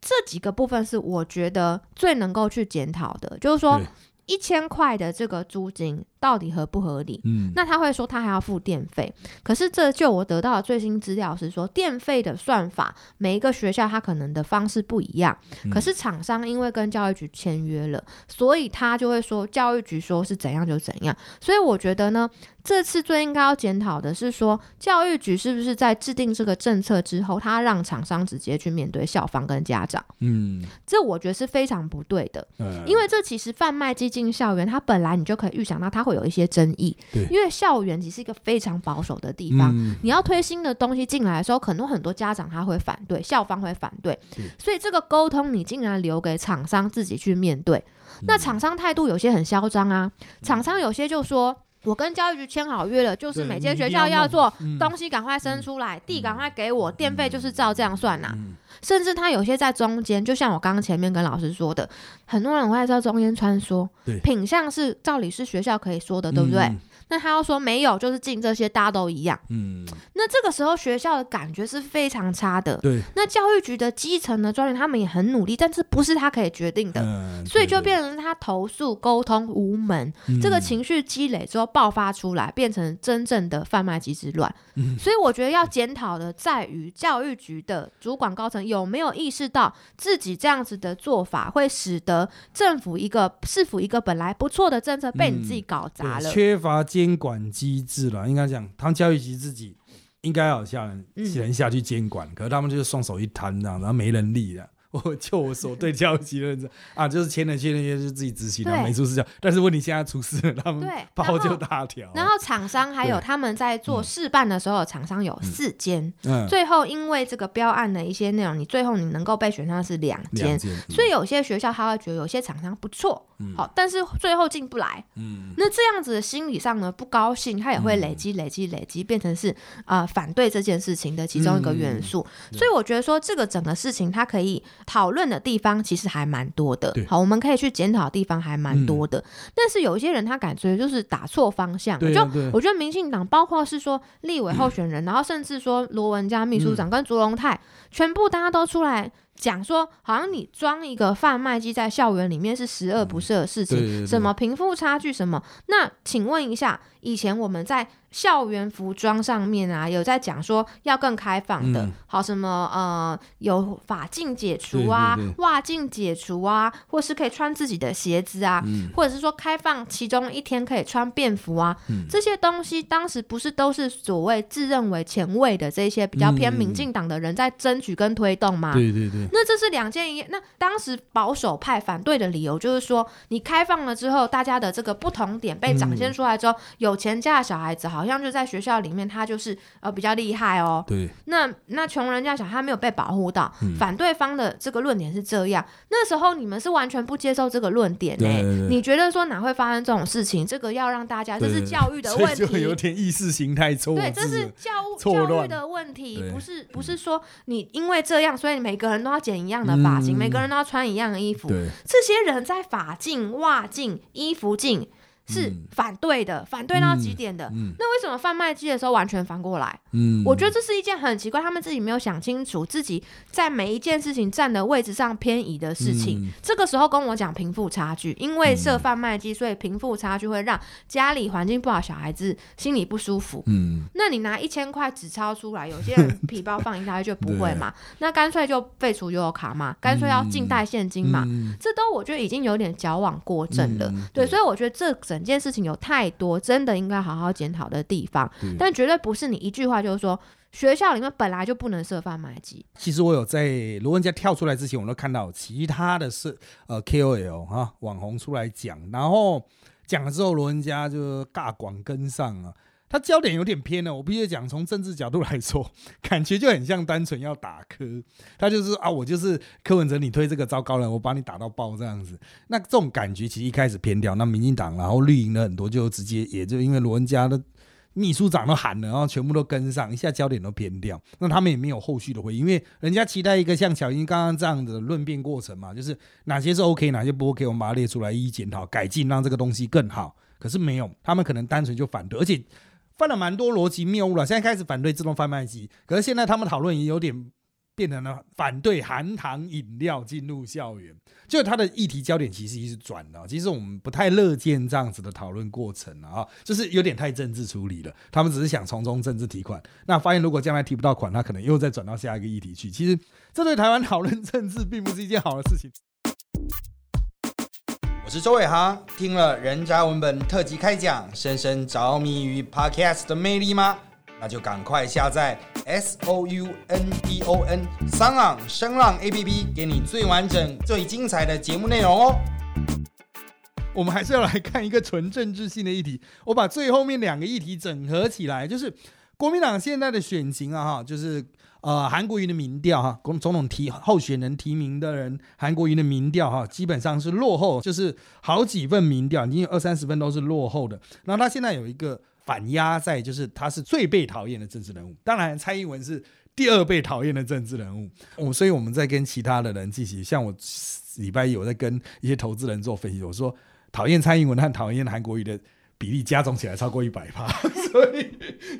这几个部分是我觉得最能够去检讨的，就是说。一千块的这个租金到底合不合理？嗯，那他会说他还要付电费，可是这就我得到的最新资料是说，电费的算法每一个学校他可能的方式不一样，可是厂商因为跟教育局签约了，所以他就会说教育局说是怎样就怎样，所以我觉得呢。这次最应该要检讨的是说，教育局是不是在制定这个政策之后，他让厂商直接去面对校方跟家长？嗯，这我觉得是非常不对的。因为这其实贩卖机进校园，它本来你就可以预想到他会有一些争议。对，因为校园其实是一个非常保守的地方，你要推新的东西进来的时候，可能很多家长他会反对，校方会反对。所以这个沟通你竟然留给厂商自己去面对，那厂商态度有些很嚣张啊，厂商有些就说。我跟教育局签好约了，就是每间学校要做东西，赶快生出来，地赶快给我，电费就是照这样算呐。甚至他有些在中间，就像我刚刚前面跟老师说的，很多人会在中间穿梭，品相是照理是学校可以说的，对不对？那他要说没有，就是进这些大家都一样。嗯，那这个时候学校的感觉是非常差的。对，那教育局的基层的专员他们也很努力，但是不是他可以决定的，所以就变成他投诉沟通无门，这个情绪积累之后爆发出来，变成真正的贩卖机之乱。所以我觉得要检讨的在于教育局的主管高层有没有意识到自己这样子的做法会使得政府一个市府一个本来不错的政策被你自己搞砸了，缺乏。监管机制了，应该讲，他们教育局自己应该要下人人下去监管，可是他们就是双手一摊这样，然后没能力的。我就我所对教育局的认知啊，就是签了签了约就自己执行了，没出事。但是问题现在出事了，他们 包就大条。然后厂商还有他们在做试办的时候，厂商有四间，最后因为这个标案的一些内容，你最后你能够被选上是两间，所以有些学校他会觉得有些厂商不错，好，但是最后进不来。嗯，那这样子的心理上呢不高兴，他也会累积累积累积，变成是啊反对这件事情的其中一个元素。所以我觉得说这个整个事情它可以。讨论的地方其实还蛮多的，好，我们可以去检讨的地方还蛮多的。但是有一些人他感觉就是打错方向，就我觉得民进党包括是说立委候选人，然后甚至说罗文佳秘书长跟卓荣泰，全部大家都出来。讲说，好像你装一个贩卖机在校园里面是十恶不赦的事情，对对对。什么贫富差距什么。那请问一下，以前我们在校园服装上面啊，有在讲说要更开放的，嗯。好什么呃，有法禁解除啊袜镜解除啊，或是可以穿自己的鞋子啊，嗯。或者是说开放其中一天可以穿便服啊，嗯。这些东西当时不是都是所谓自认为前卫的这些比较偏嗯。民进党的人在争取跟推动吗？对对对，那这是两件一，那当时保守派反对的理由就是说，你开放了之后，大家的这个不同点被展现出来之后，有钱家的小孩子好像就在学校里面，他就是呃比较厉害哦。对，那那穷人家小孩他没有被保护到，嗯反对方的这个论点是这样。那时候你们是完全不接受这个论点呢、对对对你觉得说哪会发生这种事情？这个要让大家，这是教育的问题就有题。点意识形态错对，这是。教教育的问题，不是不是说你因为这样，所以每个人都要剪一样的发型，嗯每个人都要穿一样的衣服。对，这些人在发镜、袜镜、衣服镜是嗯。反对的，反对到极点的。嗯那为什么贩卖机的时候完全反过来？嗯，我觉得这是一件很奇怪，他们自己没有想清楚自己在每一件事情站的位置上偏移的事情。嗯。这个时候跟我讲贫富差距，因为设贩卖机，所以贫富差距会让家里环境不好小孩子心里不舒服。嗯，那你拿一千块纸钞出来，有些人皮包放一大堆就不会嘛，那干脆就废除悠游卡嘛，干脆要静态现金嘛，嗯。这都我觉得已经有点矫枉过正了。嗯，对。所以我觉得这整件事情有太多真的应该好好检讨的地方，对但绝对不是你一句话就是说学校里面本来就不能设贩卖机。其实我有在罗文家跳出来之前，我都看到其他的是呃 KOL 哈网红出来讲，然后讲了之后，罗文家就尬广跟上啊。他焦点有点偏了，我必须讲，从政治角度来说，感觉就很像单纯要打柯。他就是啊，我就是柯文哲，你推这个糟糕人，我把你打到爆这样子。那这种感觉其实一开始偏掉，那民进党然后绿营的很多就直接也就因为罗文家的秘书长都喊了，然后全部都跟上，一下焦点都偏掉。那他们也没有后续的回应，因为人家期待一个像小英刚刚这样的论辩过程嘛，就是哪些是 OK，哪些不 OK，我们把它列出来一一检讨、改进，让这个东西更好。可是没有，他们可能单纯就反对，而且犯了蛮多逻辑谬误了。现在开始反对自动贩卖机，可是现在他们讨论也有点变成了反对含糖饮料进入校园，就他的议题焦点其实一直转了。其实我们不太乐见这样子的讨论过程啊，就是有点太政治处理了。他们只是想从中政治提款，那发现如果将来提不到款，他可能又再转到下一个议题去。其实这对台湾讨论政治并不是一件好的事情。我是周伟航，听了人渣文本特辑开讲，深深着迷于 Podcast 的魅力吗？那就赶快下载 S O U N D O N 桑朗声浪 A P P，给你最完整、最精彩的节目内容哦。我们还是要来看一个纯政治性的议题。我把最后面两个议题整合起来，就是国民党现在的选情啊，哈，就是呃韩国瑜的民调哈，总总统提候选人提名的人，韩国瑜的民调哈，基本上是落后，就是好几份民调已经有二三十分都是落后的。然后他现在有一个反压在，就是他是最被讨厌的政治人物，当然蔡英文是。第二被讨厌的政治人物，我、所以我们在跟其他的人进行，像我礼拜一有在跟一些投资人做分析，我说讨厌蔡英文和讨厌韩国瑜的比例加总起来超过一百趴，所以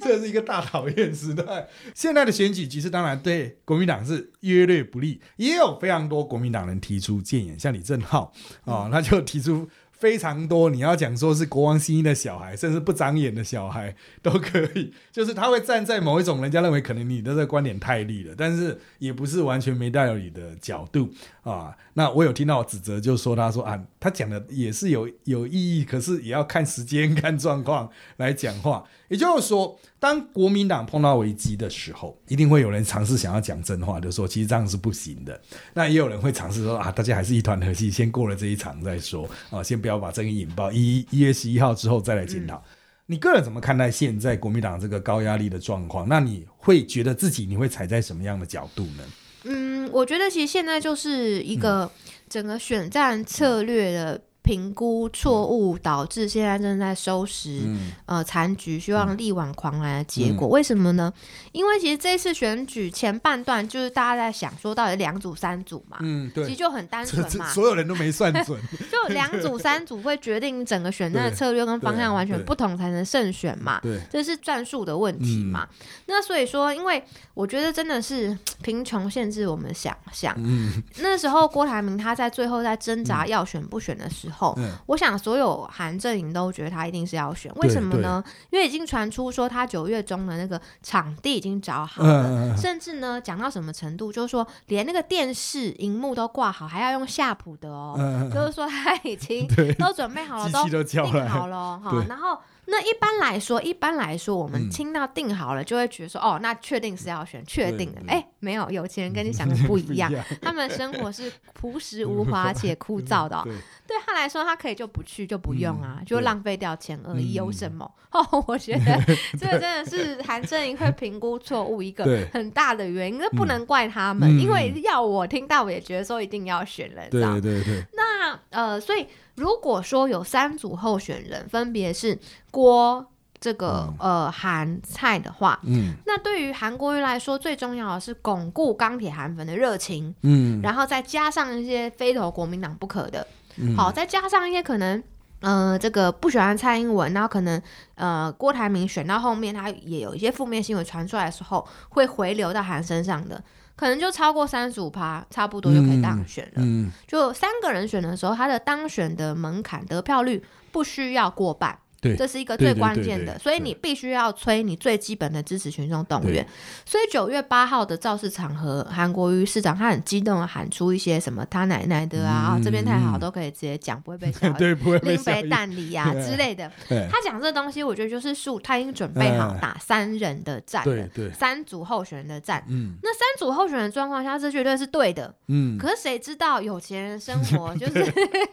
这是一个大讨厌时代。现在的选举其实当然对国民党是约略不利，也有非常多国民党人提出建言，像李正浩啊、他就提出。非常多，你要讲说是国王新一的小孩，甚至不长眼的小孩都可以，就是他会站在某一种人家认为可能你的这个观点太利了，但是也不是完全没道理的角度啊。那我有听到指责，就说他说啊，他讲的也是有有意义，可是也要看时间、看状况来讲话。也就是说，当国民党碰到危机的时候，一定会有人尝试想要讲真话，就说其实这样是不行的。那也有人会尝试说啊，大家还是一团和气，先过了这一场再说啊，先不要把争议引爆。一一月十一号之后再来检讨。你个人怎么看待现在国民党这个高压力的状况？那你会觉得自己你会踩在什么样的角度呢？嗯，我觉得其实现在就是一个整个选战策略的评估错误，导致现在正在收拾、嗯呃残局，希望力挽狂澜的结果。为什么呢？因为其实这次选举前半段就是大家在想说，到底两组三组嘛，嗯，对，其实就很单纯嘛，所有人都没算准，就两组三组会决定整个选战的策略跟方向完全不同，才能胜选嘛。对，这是战术的问题嘛？嗯那所以说，因为我觉得真的是贫穷限制我们想象。嗯那时候郭台铭他在最后在挣扎要选不选的时候，嗯我想所有韩阵营都觉得他一定是要选，为什么呢？因为已经传出说他九月中的那个场地已经找好了。甚至呢，讲到什么程度，就是说连那个电视荧幕都挂好，还要用夏普的哦，嗯，就是说他已经，都准备好了，都机器都叫定好，了哦哈对。然后那一般来说，一般来说，我们嗯。听到定好了，就会觉得说，哦，那确定是要选，确定的。对哎，没有，有钱人跟你想的 不一样，他们生活是朴实无华且枯燥的。哦。对，对他来说，他可以就不去就不用啊，就浪费掉钱而已，嗯有什么？哦，我觉得这个真的是韩正英会评估错误一个很大的原因，那不能怪他们，嗯。因为要我听到，我也觉得说一定要选了，你知道对对对，那呃，所以如果说有三组候选人，分别是郭这个、呃韩蔡的话，嗯。那对于韩国瑜来说，最重要的是巩固钢铁韩粉的热情，嗯，然后再加上一些非投国民党不可的，嗯。好，再加上一些可能。呃，这个不喜欢蔡英文，然后可能呃郭台铭选到后面，他也有一些负面新闻传出来的时候，会回流到韩身上的，可能就超过三十五趴，差不多就可以当选了。嗯就三个人选的时候，他的当选的门槛得票率不需要过半，对这是一个最关键的，对所以你必须要催你最基本的支持群众动员。所以九月八号的造势场合，韩国瑜市长他很激动的喊出一些什么他奶奶的啊，嗯这边太好嗯都可以直接讲，不会被小 对，不会被蛋里呀对之类的。他讲这东西，我觉得就是数，他已经准备好嗯打三人的战了，对对，三组候选人的战。嗯那三组候选人的状况下，这绝对是对的。嗯，可是谁知道有钱人生活就是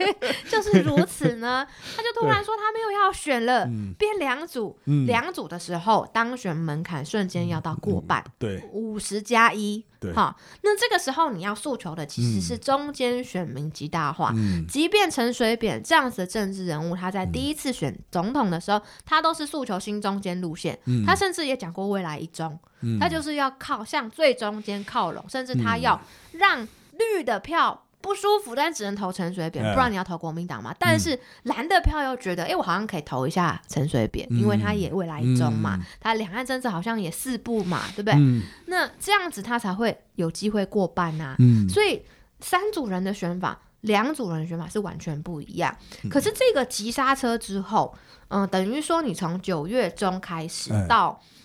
就是如此呢？他就突然说他没有要选了，嗯。变两组，嗯。两组的时候当选门槛瞬间要到过半，对。五十加一，对。好，那这个时候你要诉求的其实是中间选民极大化。嗯。即便陈水扁这样子的政治人物，他在第一次选总统的时候，他都是诉求新中间路线，嗯。他甚至也讲过未来一中，嗯。他就是要靠向最中间靠拢，甚至他嗯。要让绿的票不舒服，但只能投陈水扁，嗯不然你要投国民党嘛。但是蓝的票又觉得，哎、我好像可以投一下陈水扁，嗯因为他也未来一中嘛嗯，他两岸政策好像也四步嘛，对不对？嗯那这样子他才会有机会过半呐、嗯所以三组人的选法，两组人的选法是完全不一样。嗯可是这个急刹车之后，嗯、等于说你从九月中开始哎到。嗯，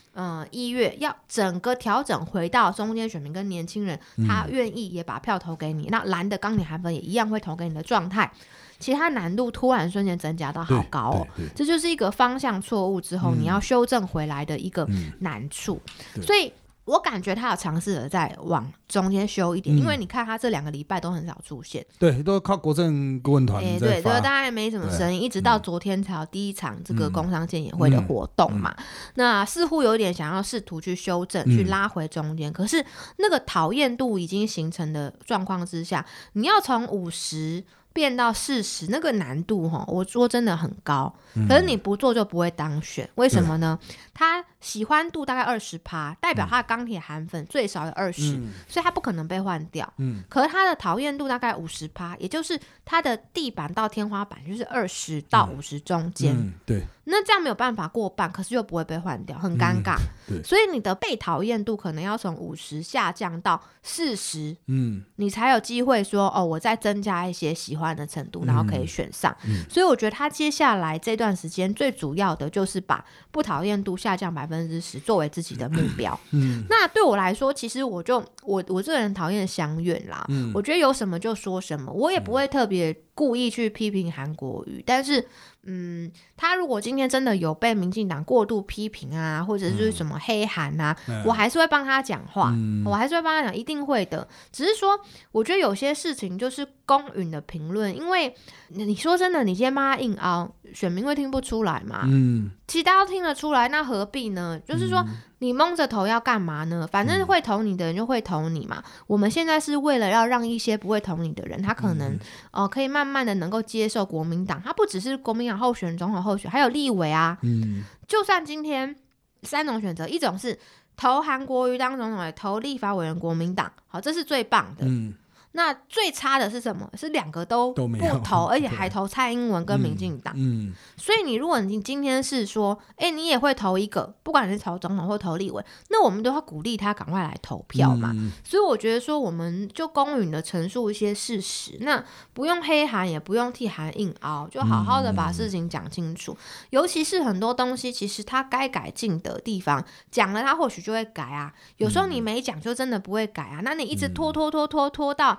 一月要整个调整回到中间选民跟年轻人，嗯。他愿意也把票投给你，那蓝的钢铁韩粉也一样会投给你的状态，其他难度突然瞬间增加到好高哦，这就是一个方向错误之后、嗯。你要修正回来的一个嗯。难处，对。所以我感觉他有尝试着在往中间修一点，嗯因为你看他这两个礼拜都很少出现，对，都靠国政顾问团哎、在对，就，发大家也没什么对声音，一直到昨天才有第一场这个工商建演会的活动嘛，那似乎有点想要试图去修正，去嗯拉回中间，可是那个讨厌度已经形成的状况之下，你要从五十。变到四十，那个难度哈，我说真的很高。嗯。可是你不做就不会当选，为什么呢？他喜欢度大概二十趴，代表他的钢铁韩粉最少有二十、嗯。所以他不可能被换掉。嗯。可是他的讨厌度大概五十趴，也就是他的地板到天花板就是二十到五十中间。嗯对。那这样没有办法过半，可是又不会被换掉，很尴尬。对。所以你的被讨厌度可能要从五十下降到四十，嗯。你才有机会说哦，我再增加一些喜欢的程度，然后可以选上。嗯。所以我觉得他接下来这段时间最主要的就是把不讨厌度下降百分之十作为自己的目标。嗯那对我来说，其实我就我我这个人讨厌相怨啦，嗯我觉得有什么就说什么，我也不会特别故意去批评韩国瑜，但是。嗯，他如果今天真的有被民进党过度批评啊，或者是什么黑韩啊，嗯我还是会帮他讲话，嗯我还是会帮他讲，一定会的。只是说，我觉得有些事情就是公允的评论，因为你你说真的，你今天帮他硬凹，选民会听不出来嘛？嗯其实大家都听得出来，那何必呢？就是说，你蒙着头要干嘛呢？反正会投你的人就会投你嘛。我们现在是为了要让一些不会投你的人，他可能哦、呃可以慢慢的能够接受国民党，他不只是国民党候选人、总统候选，还有立委啊。嗯就算今天三种选择，一种是投韩国瑜当总统，投立法委员国民党，好，这是最棒的。嗯，那最差的是什么？是两个都不投，而且对还投蔡英文跟民进党。嗯所以你如果你今天是说，哎、你也会投一个，不管你是投总统或投立委，那我们都要鼓励他赶快来投票嘛。嗯所以我觉得说，我们就公允的陈述一些事实，那不用黑函，也不用替韩硬凹，就好好的把事情讲清楚。尤其是很多东西，其实他该改进的地方，讲了他或许就会改啊。有时候你没讲，就真的不会改啊。那你一直拖拖拖拖拖到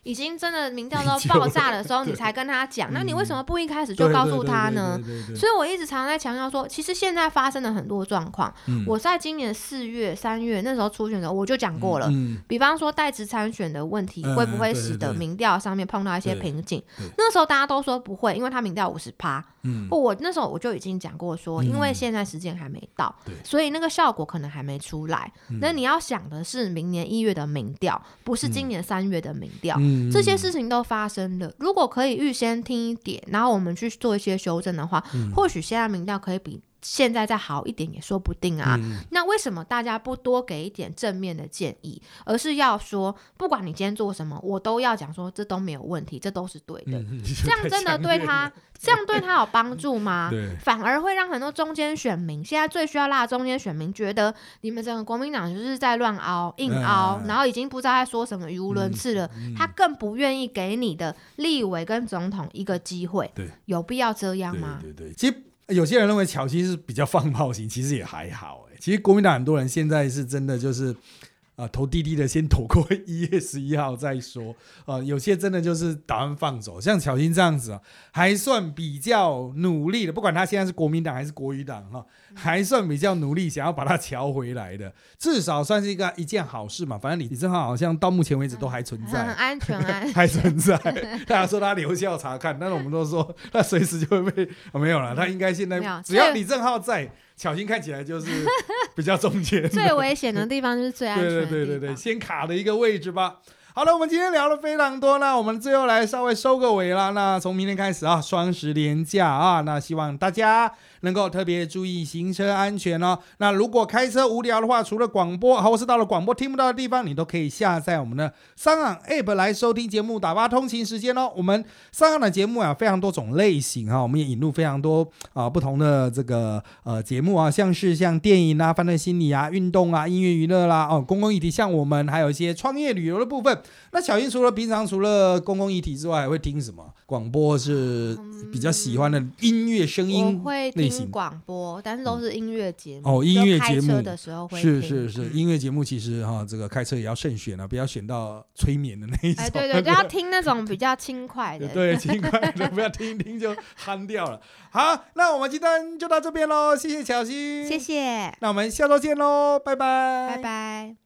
已经真的民调都 爆炸的时候，你才跟他讲，那你为什么不一开始就告诉他呢？？所以我一直常常在强调说，其实现在发生了很多状况。嗯我在今年四月、三月那时候初选的时候，我就讲过了。嗯比方说代职参选的问题，嗯会不会使得民调上面碰到一些瓶颈？那时候大家都说不会，因为他民调五十趴。嗯，我那时候我就已经讲过说，嗯因为现在时间还没到对，所以那个效果可能还没出来。嗯那你要想的是明年一月的民调，不是今年三月的民调。嗯这些事情都发生了，如果可以预先听一点，然后我们去做一些修正的话，嗯。或许现在民调可以比现在再好一点，也说不定啊。嗯那为什么大家不多给一点正面的建议，而是要说，不管你今天做什么，我都要讲说这都没有问题，这都是对的。嗯 这样真的对他，这样对他有帮助吗？反而会让很多中间选民，现在最需要拉的中间选民，觉得你们整个国民党就是在乱凹、硬凹，嗯然后已经不知道在说什么，语无伦次了。他更不愿意给你的立委跟总统一个机会，对，有必要这样吗？对对对，其实有些人认为巧西是比较放炮型，其实也还好哎。其实国民党很多人现在是真的就是。啊、投滴滴的先投过一月十一号再说。呃，有些真的就是打算放走，像小新这样子啊，还算比较努力的。不管他现在是国民党还是国语党哈、还算比较努力，想要把他调回来的，至少算是一个一件好事嘛。反正李李正浩好像到目前为止都还存在。很安全啊。还存在。大家说他留校查看，但是我们都说他随时就会被、哦没有了。他应该现在只要李正浩在，巧心看起来就是比较中间。最危险的地方就是最安全对。对对对对，先卡的一个位置吧。好了，我们今天聊了非常多，那我们最后来稍微收个尾啦。那从明天开始啊，双十连假啊，那希望大家能够特别注意行车安全哦。那如果开车无聊的话，除了广播，或是到了广播听不到的地方，你都可以下载我们的三岸 App 来收听节目，打发通勤时间哦。我们三岸的节目啊，非常多种类型哈、我们也引入非常多啊、不同的这个呃节目啊，像是像电影啊、犯罪心理啊、运动啊、音乐娱乐啦，哦，公共议题，像我们还有一些创业旅游的部分。那小英除了平常除了公共议题之外，还会听什么？广播是比较喜欢的音乐声音会听类型。广播，但是都是音乐节目。哦音乐节目的时候会是是是，音乐节目其实哈，这个开车也要慎选啊，不要选到催眠的那一种。哎，对对，就要听那种比较轻快的。对，轻快的，不要听一听就憨掉了。好，那我们今天就到这边喽，谢谢巧芯，谢，谢，那我们下周见喽，拜拜，拜拜。